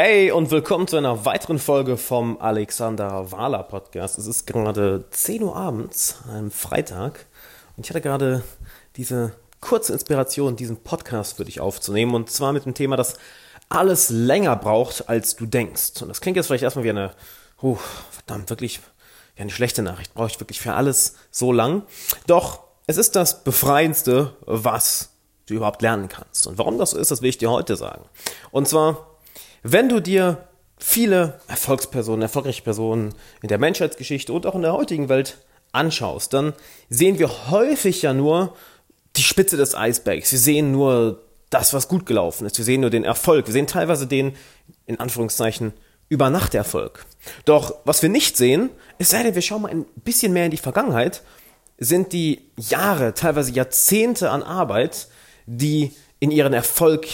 Hey und willkommen zu einer weiteren Folge vom Alexander Wahler Podcast. Es ist gerade 10 Uhr abends, einem Freitag, und ich hatte gerade diese kurze Inspiration, diesen Podcast für dich aufzunehmen, und zwar mit dem Thema, das alles länger braucht, als du denkst. Und das klingt jetzt vielleicht erstmal wie eine, oh, verdammt, wirklich, wie eine schlechte Nachricht. Brauche ich wirklich für alles so lang? Doch, es ist das Befreiendste, was du überhaupt lernen kannst. Und warum das so ist, das will ich dir heute sagen. Und zwar, wenn du dir viele Erfolgspersonen, erfolgreiche Personen in der Menschheitsgeschichte und auch in der heutigen Welt anschaust, dann sehen wir häufig ja nur die Spitze des Eisbergs. Wir sehen nur das, was gut gelaufen ist. Wir sehen nur den Erfolg. Wir sehen teilweise den, in Anführungszeichen, Übernachterfolg. Doch was wir nicht sehen, es sei denn, wir schauen mal ein bisschen mehr in die Vergangenheit, sind die Jahre, teilweise Jahrzehnte an Arbeit, die in ihren Erfolg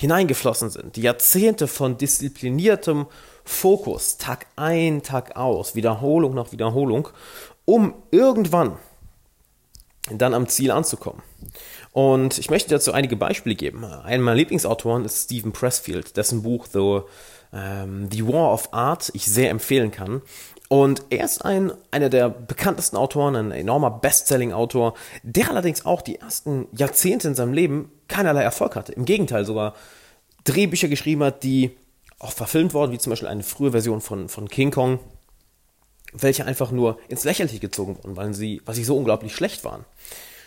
hineingeflossen sind. Die Jahrzehnte von diszipliniertem Fokus, Tag ein, Tag aus, Wiederholung nach Wiederholung, um irgendwann dann am Ziel anzukommen. Und ich möchte dazu einige Beispiele geben. Einer meiner Lieblingsautoren ist Stephen Pressfield, dessen Buch The, ähm, The War of Art ich sehr empfehlen kann. Und er ist ein, einer der bekanntesten Autoren, ein enormer Bestselling-Autor, der allerdings auch die ersten Jahrzehnte in seinem Leben keinerlei Erfolg hatte. Im Gegenteil, sogar Drehbücher geschrieben hat, die auch verfilmt wurden, wie zum Beispiel eine frühe Version von, von King Kong, welche einfach nur ins Lächerliche gezogen wurden, weil sie, weil sie so unglaublich schlecht waren.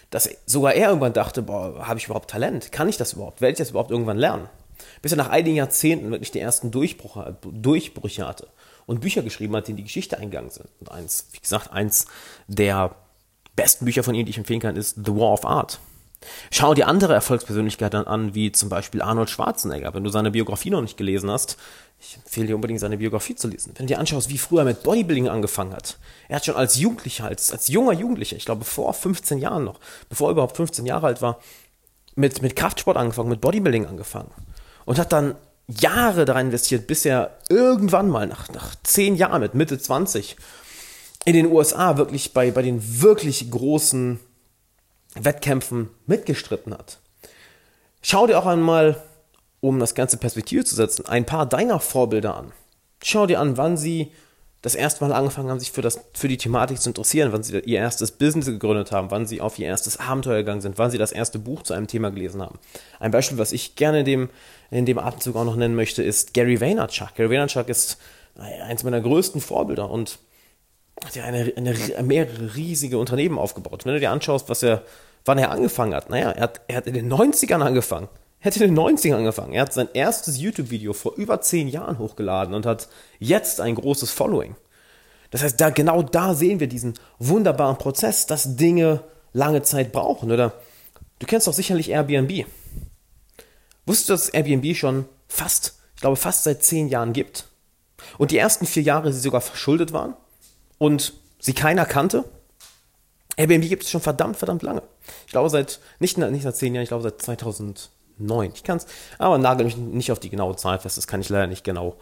Dass sogar er irgendwann dachte, boah, habe ich überhaupt Talent? Kann ich das überhaupt? Werde ich das überhaupt irgendwann lernen? Bis er nach einigen Jahrzehnten wirklich die ersten Durchbrüche, Durchbrüche hatte und Bücher geschrieben hat, die in die Geschichte eingegangen sind. Und eins, wie gesagt, eins der besten Bücher von ihm, die ich empfehlen kann, ist The War of Art. Schau dir andere Erfolgspersönlichkeiten an, wie zum Beispiel Arnold Schwarzenegger. Wenn du seine Biografie noch nicht gelesen hast, ich empfehle dir unbedingt seine Biografie zu lesen. Wenn du dir anschaust, wie früher er mit Bodybuilding angefangen hat. Er hat schon als Jugendlicher, als, als junger Jugendlicher, ich glaube vor 15 Jahren noch, bevor er überhaupt 15 Jahre alt war, mit, mit Kraftsport angefangen, mit Bodybuilding angefangen. Und hat dann Jahre daran investiert, bis er irgendwann mal nach, nach zehn Jahren mit Mitte 20 in den USA wirklich bei, bei den wirklich großen Wettkämpfen mitgestritten hat. Schau dir auch einmal, um das ganze Perspektive zu setzen, ein paar deiner Vorbilder an. Schau dir an, wann sie das erste Mal angefangen haben, sich für, das, für die Thematik zu interessieren, wann sie ihr erstes Business gegründet haben, wann sie auf ihr erstes Abenteuer gegangen sind, wann sie das erste Buch zu einem Thema gelesen haben. Ein Beispiel, was ich gerne in dem, in dem Atemzug auch noch nennen möchte, ist Gary Vaynerchuk. Gary Vaynerchuk ist eins meiner größten Vorbilder und hat ja eine, eine, mehrere riesige Unternehmen aufgebaut. Wenn du dir anschaust, was er, wann er angefangen hat, naja, er hat, er hat in den 90ern angefangen. Hat in den 90ern angefangen. Er hat sein erstes YouTube-Video vor über zehn Jahren hochgeladen und hat jetzt ein großes Following. Das heißt, da, genau da sehen wir diesen wunderbaren Prozess, dass Dinge lange Zeit brauchen. Oder du kennst doch sicherlich Airbnb. Wusstest du, dass Airbnb schon fast, ich glaube, fast seit zehn Jahren gibt? Und die ersten vier Jahre sie sogar verschuldet waren und sie keiner kannte? Airbnb gibt es schon verdammt, verdammt lange. Ich glaube seit, nicht, nicht seit zehn Jahren, ich glaube seit 2000, neun. Ich kann es, aber nagel mich nicht auf die genaue Zahl fest, das kann ich leider nicht genau,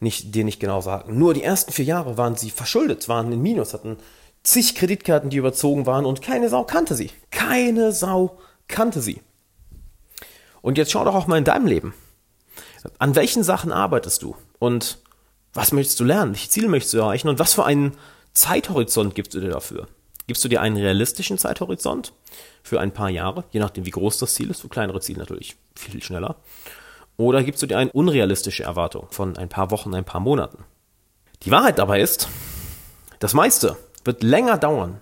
nicht, dir nicht genau sagen. Nur die ersten vier Jahre waren sie verschuldet, waren in Minus, hatten zig Kreditkarten, die überzogen waren und keine Sau kannte sie. Keine Sau kannte sie. Und jetzt schau doch auch mal in deinem Leben. An welchen Sachen arbeitest du? Und was möchtest du lernen? Welche Ziele möchtest du erreichen? Und was für einen Zeithorizont gibst du dir dafür? Gibst du dir einen realistischen Zeithorizont für ein paar Jahre, je nachdem wie groß das Ziel ist, für kleinere Ziele natürlich viel schneller. Oder gibst du dir eine unrealistische Erwartung von ein paar Wochen, ein paar Monaten? Die Wahrheit dabei ist, das meiste wird länger dauern,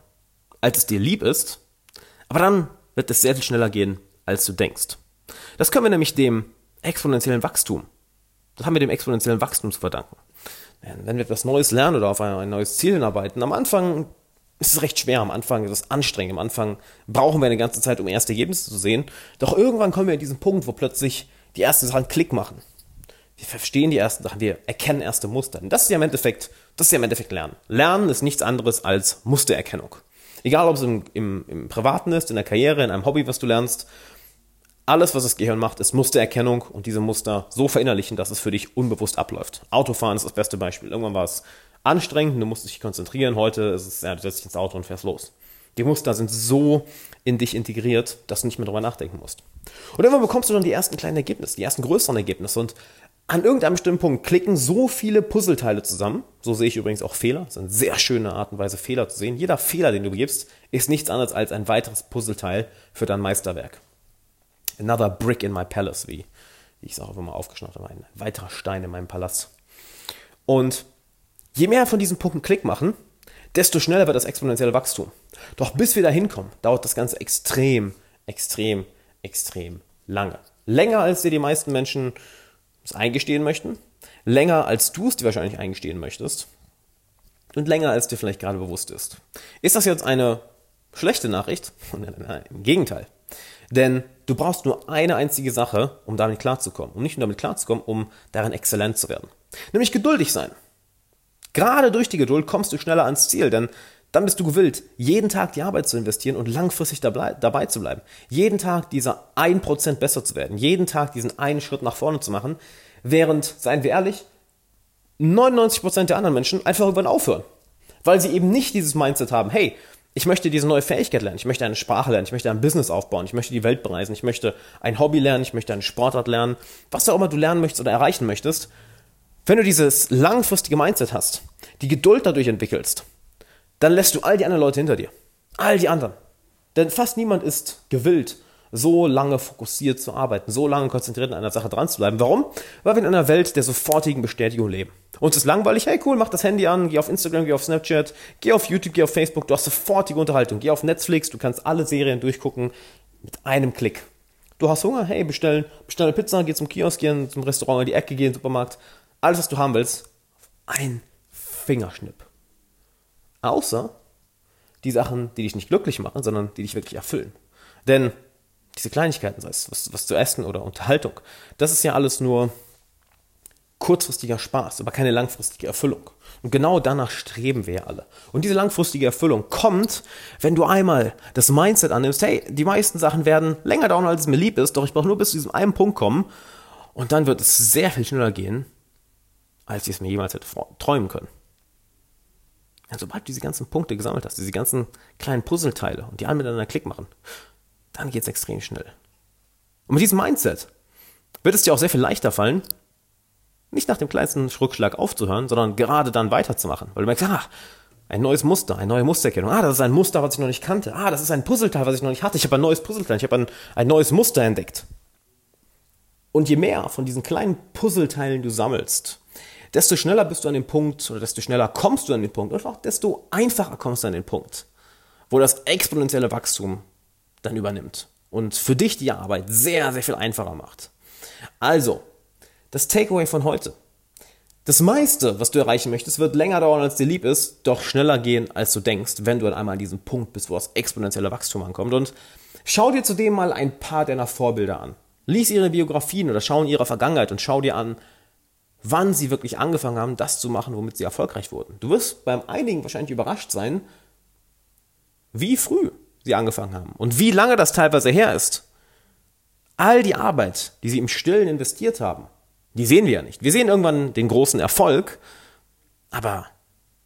als es dir lieb ist, aber dann wird es sehr viel schneller gehen, als du denkst. Das können wir nämlich dem exponentiellen Wachstum, das haben wir dem exponentiellen Wachstum zu verdanken. Wenn wir etwas Neues lernen oder auf ein neues Ziel hinarbeiten, am Anfang es ist recht schwer am Anfang, es ist anstrengend. Am Anfang brauchen wir eine ganze Zeit, um erste Ergebnisse zu sehen. Doch irgendwann kommen wir in diesen Punkt, wo plötzlich die ersten Sachen Klick machen. Wir verstehen die ersten Sachen, wir erkennen erste Muster. Und das ist ja im Endeffekt, das ist ja im Endeffekt Lernen. Lernen ist nichts anderes als Mustererkennung. Egal, ob es im, im, im Privaten ist, in der Karriere, in einem Hobby, was du lernst. Alles, was das Gehirn macht, ist Mustererkennung und diese Muster so verinnerlichen, dass es für dich unbewusst abläuft. Autofahren ist das beste Beispiel. Irgendwann war es anstrengend, du musst dich konzentrieren. Heute ist es, ja, du setzt dich ins Auto und fährst los. Die Muster sind so in dich integriert, dass du nicht mehr drüber nachdenken musst. Und irgendwann bekommst du dann die ersten kleinen Ergebnisse, die ersten größeren Ergebnisse. Und an irgendeinem bestimmten Punkt klicken so viele Puzzleteile zusammen. So sehe ich übrigens auch Fehler. Das ist eine sehr schöne Art und Weise, Fehler zu sehen. Jeder Fehler, den du begibst, ist nichts anderes als ein weiteres Puzzleteil für dein Meisterwerk. Another brick in my palace, wie, wie ich es auch immer aufgeschnappt habe. Ein weiterer Stein in meinem Palast. Und je mehr von diesen Punkten Klick machen, desto schneller wird das exponentielle Wachstum. Doch bis wir da hinkommen, dauert das Ganze extrem, extrem, extrem lange. Länger, als dir die meisten Menschen es eingestehen möchten. Länger, als du es dir wahrscheinlich eingestehen möchtest. Und länger, als dir vielleicht gerade bewusst ist. Ist das jetzt eine schlechte Nachricht? Nein, im Gegenteil. Denn du brauchst nur eine einzige Sache, um damit klarzukommen. Um nicht nur damit klarzukommen, um darin exzellent zu werden. Nämlich geduldig sein. Gerade durch die Geduld kommst du schneller ans Ziel, denn dann bist du gewillt, jeden Tag die Arbeit zu investieren und langfristig dabei, zu bleiben. Jeden Tag dieser 1% besser zu werden. Jeden Tag diesen einen Schritt nach vorne zu machen. Während, seien wir ehrlich, 99% der anderen Menschen einfach irgendwann aufhören. Weil sie eben nicht dieses Mindset haben, hey, ich möchte diese neue Fähigkeit lernen, ich möchte eine Sprache lernen, ich möchte ein Business aufbauen, ich möchte die Welt bereisen, ich möchte ein Hobby lernen, ich möchte eine Sportart lernen, was auch immer du lernen möchtest oder erreichen möchtest. Wenn du dieses langfristige Mindset hast, die Geduld dadurch entwickelst, dann lässt du all die anderen Leute hinter dir. All die anderen. Denn fast niemand ist gewillt, so lange fokussiert zu arbeiten, so lange konzentriert an einer Sache dran zu bleiben. Warum? Weil wir in einer Welt der sofortigen Bestätigung leben. Uns ist langweilig, hey cool, mach das Handy an, geh auf Instagram, geh auf Snapchat, geh auf YouTube, geh auf Facebook, du hast sofortige Unterhaltung, geh auf Netflix, du kannst alle Serien durchgucken mit einem Klick. Du hast Hunger, hey, bestellen, bestell eine Pizza, geh zum Kiosk, geh zum Restaurant in die Ecke, geh in den Supermarkt. Alles, was du haben willst, ein Fingerschnipp. Außer die Sachen, die dich nicht glücklich machen, sondern die dich wirklich erfüllen. Denn diese Kleinigkeiten, sei es was, was zu essen oder Unterhaltung, das ist ja alles nur kurzfristiger Spaß, aber keine langfristige Erfüllung. Und genau danach streben wir ja alle. Und diese langfristige Erfüllung kommt, wenn du einmal das Mindset annimmst, hey, die meisten Sachen werden länger dauern, als es mir lieb ist, doch ich brauche nur bis zu diesem einen Punkt kommen und dann wird es sehr viel schneller gehen, als ich es mir jemals hätte träumen können. Ja, sobald du diese ganzen Punkte gesammelt hast, diese ganzen kleinen Puzzleteile und die alle miteinander Klick machen, dann geht es extrem schnell. Und mit diesem Mindset wird es dir auch sehr viel leichter fallen, nicht nach dem kleinsten Rückschlag aufzuhören, sondern gerade dann weiterzumachen. Weil du merkst, ah, ein neues Muster, eine neue Mustererkennung. Ah, das ist ein Muster, was ich noch nicht kannte. Ah, das ist ein Puzzleteil, was ich noch nicht hatte. Ich habe ein neues Puzzleteil, ich habe ein, ein neues Muster entdeckt. Und je mehr von diesen kleinen Puzzleteilen du sammelst, desto schneller bist du an dem Punkt oder desto schneller kommst du an den Punkt und auch desto einfacher kommst du an den Punkt, wo das exponentielle Wachstum dann übernimmt und für dich die Arbeit sehr, sehr viel einfacher macht. Also, das Takeaway von heute. Das meiste, was du erreichen möchtest, wird länger dauern, als dir lieb ist, doch schneller gehen, als du denkst, wenn du dann einmal an diesem Punkt bist, wo das exponentielle Wachstum ankommt. Und schau dir zudem mal ein paar deiner Vorbilder an. Lies ihre Biografien oder schau in ihrer Vergangenheit und schau dir an, wann sie wirklich angefangen haben, das zu machen, womit sie erfolgreich wurden. Du wirst beim einigen wahrscheinlich überrascht sein, wie früh sie angefangen haben und wie lange das teilweise her ist. All die Arbeit, die sie im Stillen investiert haben, die sehen wir ja nicht. Wir sehen irgendwann den großen Erfolg, aber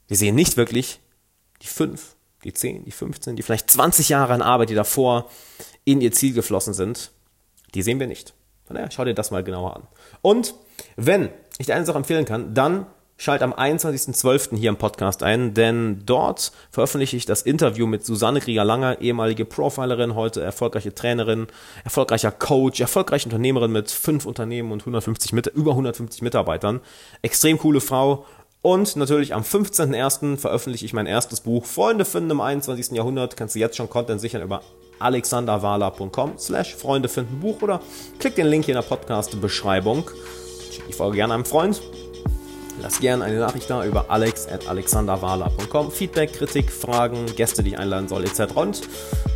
wir sehen nicht wirklich die fünf, die zehn, die 15, die vielleicht 20 Jahre an Arbeit, die davor in ihr Ziel geflossen sind. Die sehen wir nicht. Naja, schau dir das mal genauer an. Und wenn ich dir eine Sache empfehlen kann, dann schalt am 21.12. hier im Podcast ein, denn dort veröffentliche ich das Interview mit Susanne Krieger-Langer, ehemalige Profilerin, heute erfolgreiche Trainerin, erfolgreicher Coach, erfolgreiche Unternehmerin mit fünf Unternehmen und 150 mit, über 150 Mitarbeitern. Extrem coole Frau. Und natürlich am 15.01. veröffentliche ich mein erstes Buch Freunde finden im 21. Jahrhundert. Kannst du jetzt schon Content sichern über alexanderwala.com slash Freunde finden Buch oder klick den Link hier in der Podcast-Beschreibung. Schick die Folge gerne einem Freund. Lass gerne eine Nachricht da über alex.alexanderwala.com. Feedback, Kritik, Fragen, Gäste, die ich einladen soll, etc. Und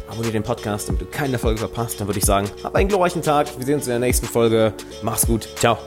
abonniere den Podcast, damit du keine Folge verpasst. Dann würde ich sagen, hab einen glorreichen Tag. Wir sehen uns in der nächsten Folge. Mach's gut. Ciao.